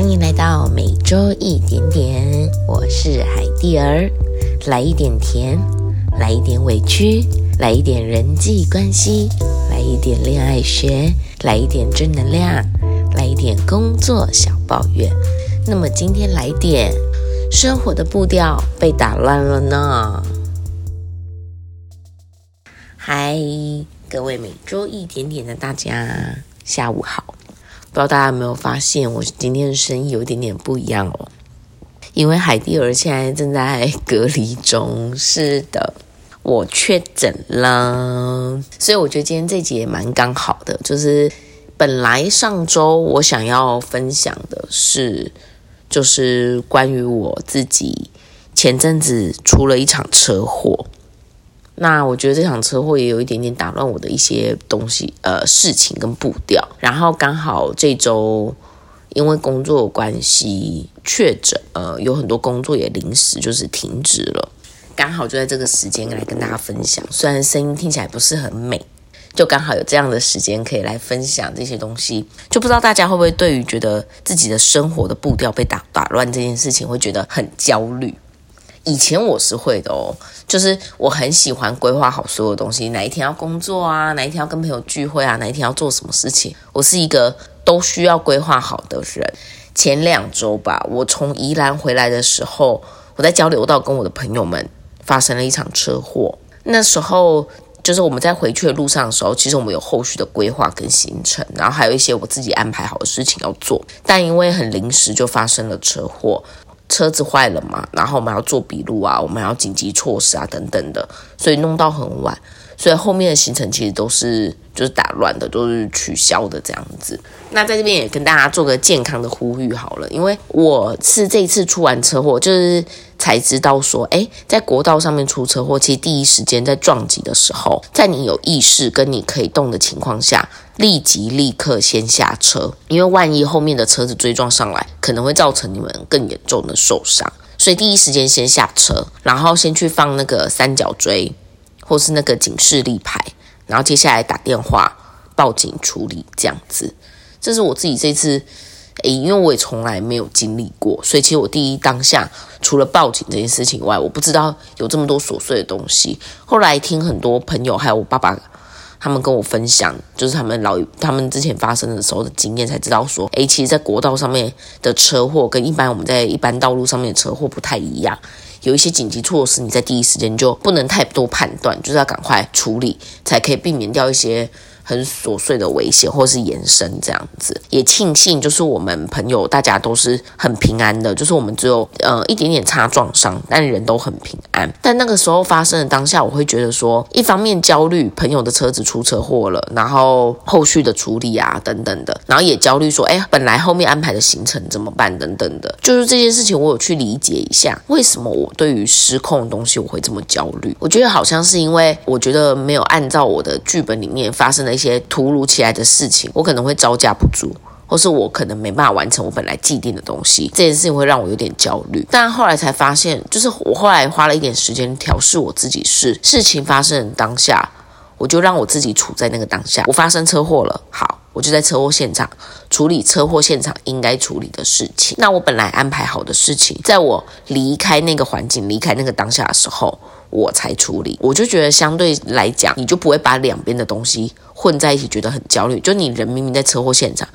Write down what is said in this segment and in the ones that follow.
欢迎来到每周一点点，我是海蒂儿。来一点甜，来一点委屈，来一点人际关系，来一点恋爱学，来一点正能量，来一点工作小抱怨。那么今天来点生活的步调被打乱了呢？嗨，各位每周一点点的大家，下午好。不知道大家有没有发现，我今天的声音有一点点不一样哦。因为海蒂儿现在正在隔离中，是的，我确诊了，所以我觉得今天这集也蛮刚好的。就是本来上周我想要分享的是，就是关于我自己前阵子出了一场车祸。那我觉得这场车祸也有一点点打乱我的一些东西，呃，事情跟步调。然后刚好这周因为工作关系确诊，呃，有很多工作也临时就是停止了。刚好就在这个时间来跟大家分享，虽然声音听起来不是很美，就刚好有这样的时间可以来分享这些东西。就不知道大家会不会对于觉得自己的生活的步调被打打乱这件事情，会觉得很焦虑。以前我是会的哦，就是我很喜欢规划好所有东西，哪一天要工作啊，哪一天要跟朋友聚会啊，哪一天要做什么事情，我是一个都需要规划好的人。前两周吧，我从宜兰回来的时候，我在交流道跟我的朋友们发生了一场车祸。那时候就是我们在回去的路上的时候，其实我们有后续的规划跟行程，然后还有一些我自己安排好的事情要做，但因为很临时就发生了车祸。车子坏了嘛，然后我们要做笔录啊，我们要紧急措施啊等等的，所以弄到很晚，所以后面的行程其实都是就是打乱的，都是取消的这样子。那在这边也跟大家做个健康的呼吁好了，因为我是这一次出完车祸，就是才知道说，哎，在国道上面出车祸，其实第一时间在撞击的时候，在你有意识跟你可以动的情况下。立即立刻先下车，因为万一后面的车子追撞上来，可能会造成你们更严重的受伤，所以第一时间先下车，然后先去放那个三角锥，或是那个警示立牌，然后接下来打电话报警处理这样子。这是我自己这次，诶，因为我也从来没有经历过，所以其实我第一当下除了报警这件事情外，我不知道有这么多琐碎的东西。后来听很多朋友还有我爸爸。他们跟我分享，就是他们老他们之前发生的时候的经验，才知道说，诶，其实，在国道上面的车祸跟一般我们在一般道路上面的车祸不太一样，有一些紧急措施，你在第一时间就不能太多判断，就是要赶快处理，才可以避免掉一些。很琐碎的危险，或是延伸这样子，也庆幸就是我们朋友大家都是很平安的，就是我们只有呃一点点擦撞伤，但人都很平安。但那个时候发生的当下，我会觉得说，一方面焦虑朋友的车子出车祸了，然后后续的处理啊等等的，然后也焦虑说，哎，本来后面安排的行程怎么办等等的，就是这件事情我有去理解一下，为什么我对于失控的东西我会这么焦虑？我觉得好像是因为我觉得没有按照我的剧本里面发生的。一些突如其来的事情，我可能会招架不住，或是我可能没办法完成我本来既定的东西，这件事情会让我有点焦虑。但后来才发现，就是我后来花了一点时间调试我自己，是事情发生的当下，我就让我自己处在那个当下。我发生车祸了，好，我就在车祸现场处理车祸现场应该处理的事情。那我本来安排好的事情，在我离开那个环境、离开那个当下的时候。我才处理，我就觉得相对来讲，你就不会把两边的东西混在一起，觉得很焦虑。就你人明明在车祸现场。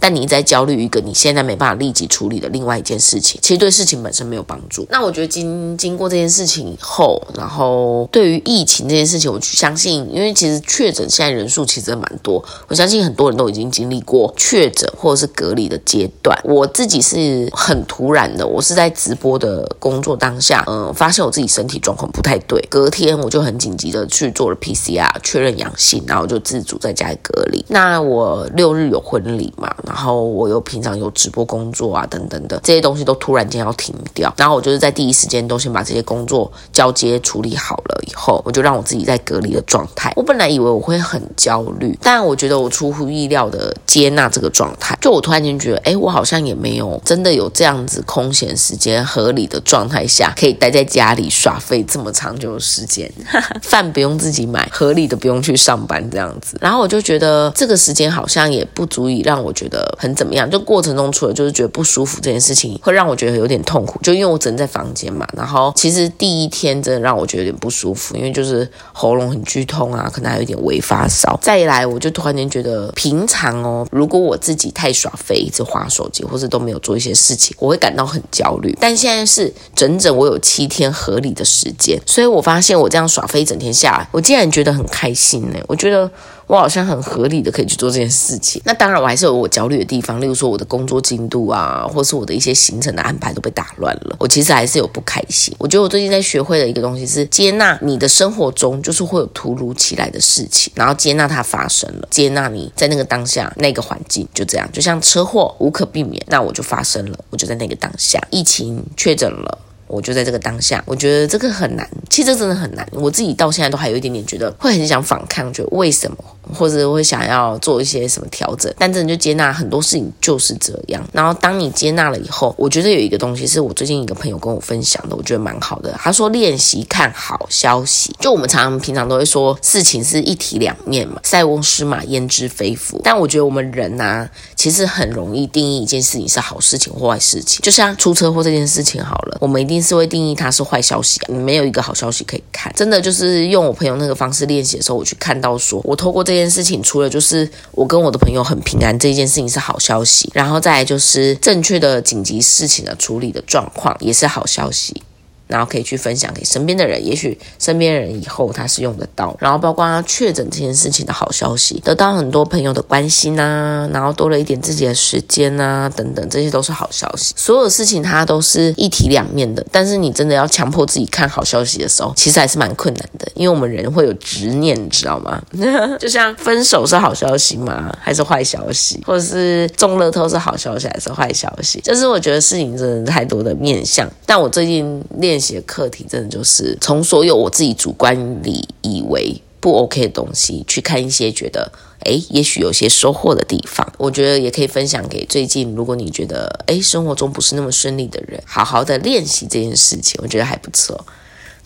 但你在焦虑一个你现在没办法立即处理的另外一件事情，其实对事情本身没有帮助。那我觉得经经过这件事情以后，然后对于疫情这件事情，我相信，因为其实确诊现在人数其实蛮多，我相信很多人都已经经历过确诊或者是隔离的阶段。我自己是很突然的，我是在直播的工作当下，嗯，发现我自己身体状况不太对，隔天我就很紧急的去做了 PCR 确认阳性，然后就自主在家里隔离。那我六日有婚礼嘛？然后我又平常有直播工作啊，等等的这些东西都突然间要停掉，然后我就是在第一时间都先把这些工作交接处理好了以后，我就让我自己在隔离的状态。我本来以为我会很焦虑，但我觉得我出乎意料的接纳这个状态。就我突然间觉得，哎，我好像也没有真的有这样子空闲时间合理的状态下，可以待在家里耍废这么长久的时间，饭不用自己买，合理的不用去上班这样子。然后我就觉得这个时间好像也不足以让我觉得。得很怎么样，就过程中除了就是觉得不舒服这件事情，会让我觉得有点痛苦，就因为我只能在房间嘛。然后其实第一天真的让我觉得有点不舒服，因为就是喉咙很剧痛啊，可能还有点微发烧。再来，我就突然间觉得平常哦，如果我自己太耍废，一直划手机，或者都没有做一些事情，我会感到很焦虑。但现在是整整我有七天合理的时间，所以我发现我这样耍废一整天下来，我竟然觉得很开心呢。我觉得。我好像很合理的可以去做这件事情。那当然，我还是有我焦虑的地方，例如说我的工作进度啊，或是我的一些行程的安排都被打乱了。我其实还是有不开心。我觉得我最近在学会的一个东西是接纳你的生活中就是会有突如其来的事情，然后接纳它发生了，接纳你在那个当下那个环境就这样，就像车祸无可避免，那我就发生了，我就在那个当下，疫情确诊了。我就在这个当下，我觉得这个很难，其实这真的很难。我自己到现在都还有一点点觉得会很想反抗，觉得为什么，或者会想要做一些什么调整。但真的就接纳很多事情就是这样。然后当你接纳了以后，我觉得有一个东西是我最近一个朋友跟我分享的，我觉得蛮好的。他说练习看好消息。就我们常常平常都会说事情是一体两面嘛，塞翁失马焉知非福。但我觉得我们人呐，其实很容易定义一件事情是好事情或坏事情。就像出车祸这件事情好了，我们一定。是会定义它是坏消息，你没有一个好消息可以看。真的就是用我朋友那个方式练习的时候，我去看到说，我透过这件事情，除了就是我跟我的朋友很平安这件事情是好消息，然后再来就是正确的紧急事情的处理的状况也是好消息。然后可以去分享给身边的人，也许身边人以后他是用得到。然后包括他确诊这件事情的好消息，得到很多朋友的关心啊，然后多了一点自己的时间啊，等等，这些都是好消息。所有事情它都是一体两面的，但是你真的要强迫自己看好消息的时候，其实还是蛮困难的，因为我们人会有执念，你知道吗？就像分手是好消息吗？还是坏消息？或者是中乐透是好消息还是坏消息？就是我觉得事情真的太多的面相。但我最近练。写课题真的就是从所有我自己主观里以为不 OK 的东西去看一些觉得诶，也许有些收获的地方，我觉得也可以分享给最近如果你觉得诶生活中不是那么顺利的人，好好的练习这件事情，我觉得还不错。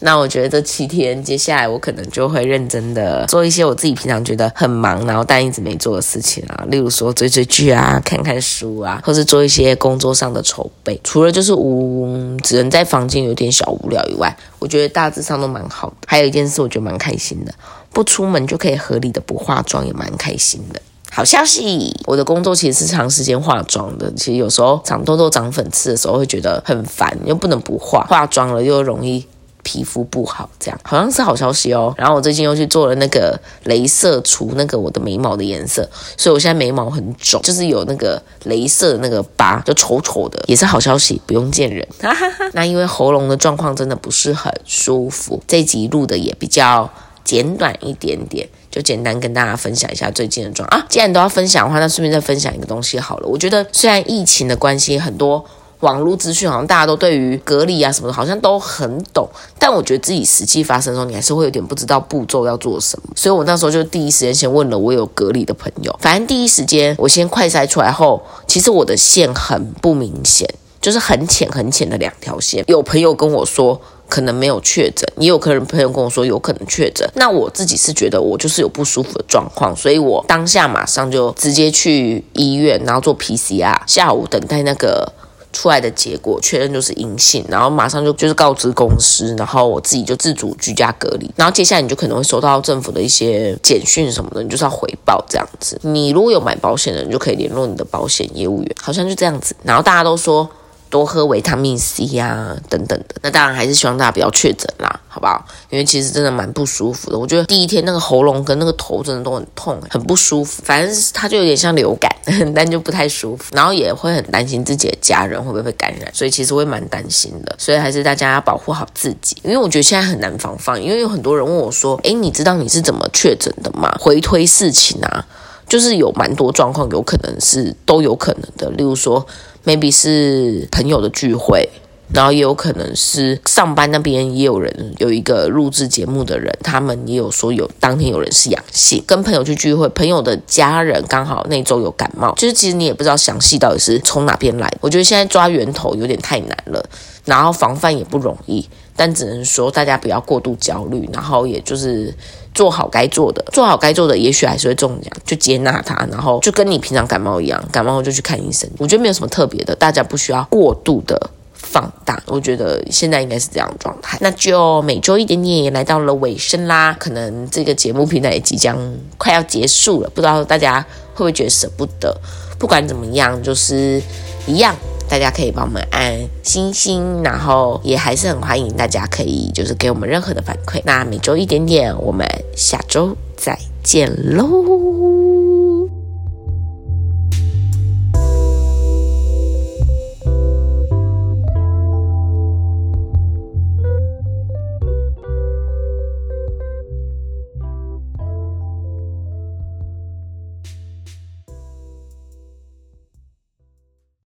那我觉得这七天接下来我可能就会认真的做一些我自己平常觉得很忙，然后但一直没做的事情啊，例如说追追剧啊、看看书啊，或是做一些工作上的筹备。除了就是无只能在房间有点小无聊以外，我觉得大致上都蛮好的。还有一件事我觉得蛮开心的，不出门就可以合理的不化妆，也蛮开心的。好消息，我的工作其实是长时间化妆的，其实有时候长痘痘、长粉刺的时候会觉得很烦，又不能不化，化妆了又容易。皮肤不好，这样好像是好消息哦。然后我最近又去做了那个镭射除那个我的眉毛的颜色，所以我现在眉毛很肿，就是有那个镭射的那个疤，就丑丑的，也是好消息，不用见人。那因为喉咙的状况真的不是很舒服，这集录的也比较简短一点点，就简单跟大家分享一下最近的状啊。既然都要分享的话，那顺便再分享一个东西好了。我觉得虽然疫情的关系，很多。网络资讯好像大家都对于隔离啊什么的，好像都很懂，但我觉得自己实际发生的时候，你还是会有点不知道步骤要做什么。所以我那时候就第一时间先问了我有隔离的朋友，反正第一时间我先快筛出来后，其实我的线很不明显，就是很浅很浅的两条线。有朋友跟我说可能没有确诊，也有客人朋友跟我说有可能确诊。那我自己是觉得我就是有不舒服的状况，所以我当下马上就直接去医院，然后做 PCR，下午等待那个。出来的结果确认就是阴性，然后马上就就是告知公司，然后我自己就自主居家隔离，然后接下来你就可能会收到政府的一些简讯什么的，你就是要回报这样子。你如果有买保险的，你就可以联络你的保险业务员，好像就这样子。然后大家都说。多喝维他命 C 呀，等等的。那当然还是希望大家不要确诊啦，好不好？因为其实真的蛮不舒服的。我觉得第一天那个喉咙跟那个头真的都很痛，很不舒服。反正它就有点像流感，但就不太舒服。然后也会很担心自己的家人会不会被感染，所以其实会蛮担心的。所以还是大家要保护好自己。因为我觉得现在很难防范，因为有很多人问我说：“诶，你知道你是怎么确诊的吗？”回推事情啊，就是有蛮多状况，有可能是都有可能的。例如说。maybe 是朋友的聚会，然后也有可能是上班那边也有人有一个录制节目的人，他们也有说有当天有人是阳性，跟朋友去聚会，朋友的家人刚好那周有感冒，就是其实你也不知道详细到底是从哪边来。我觉得现在抓源头有点太难了，然后防范也不容易，但只能说大家不要过度焦虑，然后也就是做好该做的，做好该做的，也许还是会中奖，就接纳它，然后就跟你平常感冒一样，感冒就去看医生。我觉得没有什么特别的，大家不需要过度的。放大，我觉得现在应该是这样的状态。那就每周一点点也来到了尾声啦，可能这个节目平台也即将快要结束了，不知道大家会不会觉得舍不得？不管怎么样，就是一样，大家可以帮我们按星星，然后也还是很欢迎大家可以就是给我们任何的反馈。那每周一点点，我们下周再见喽。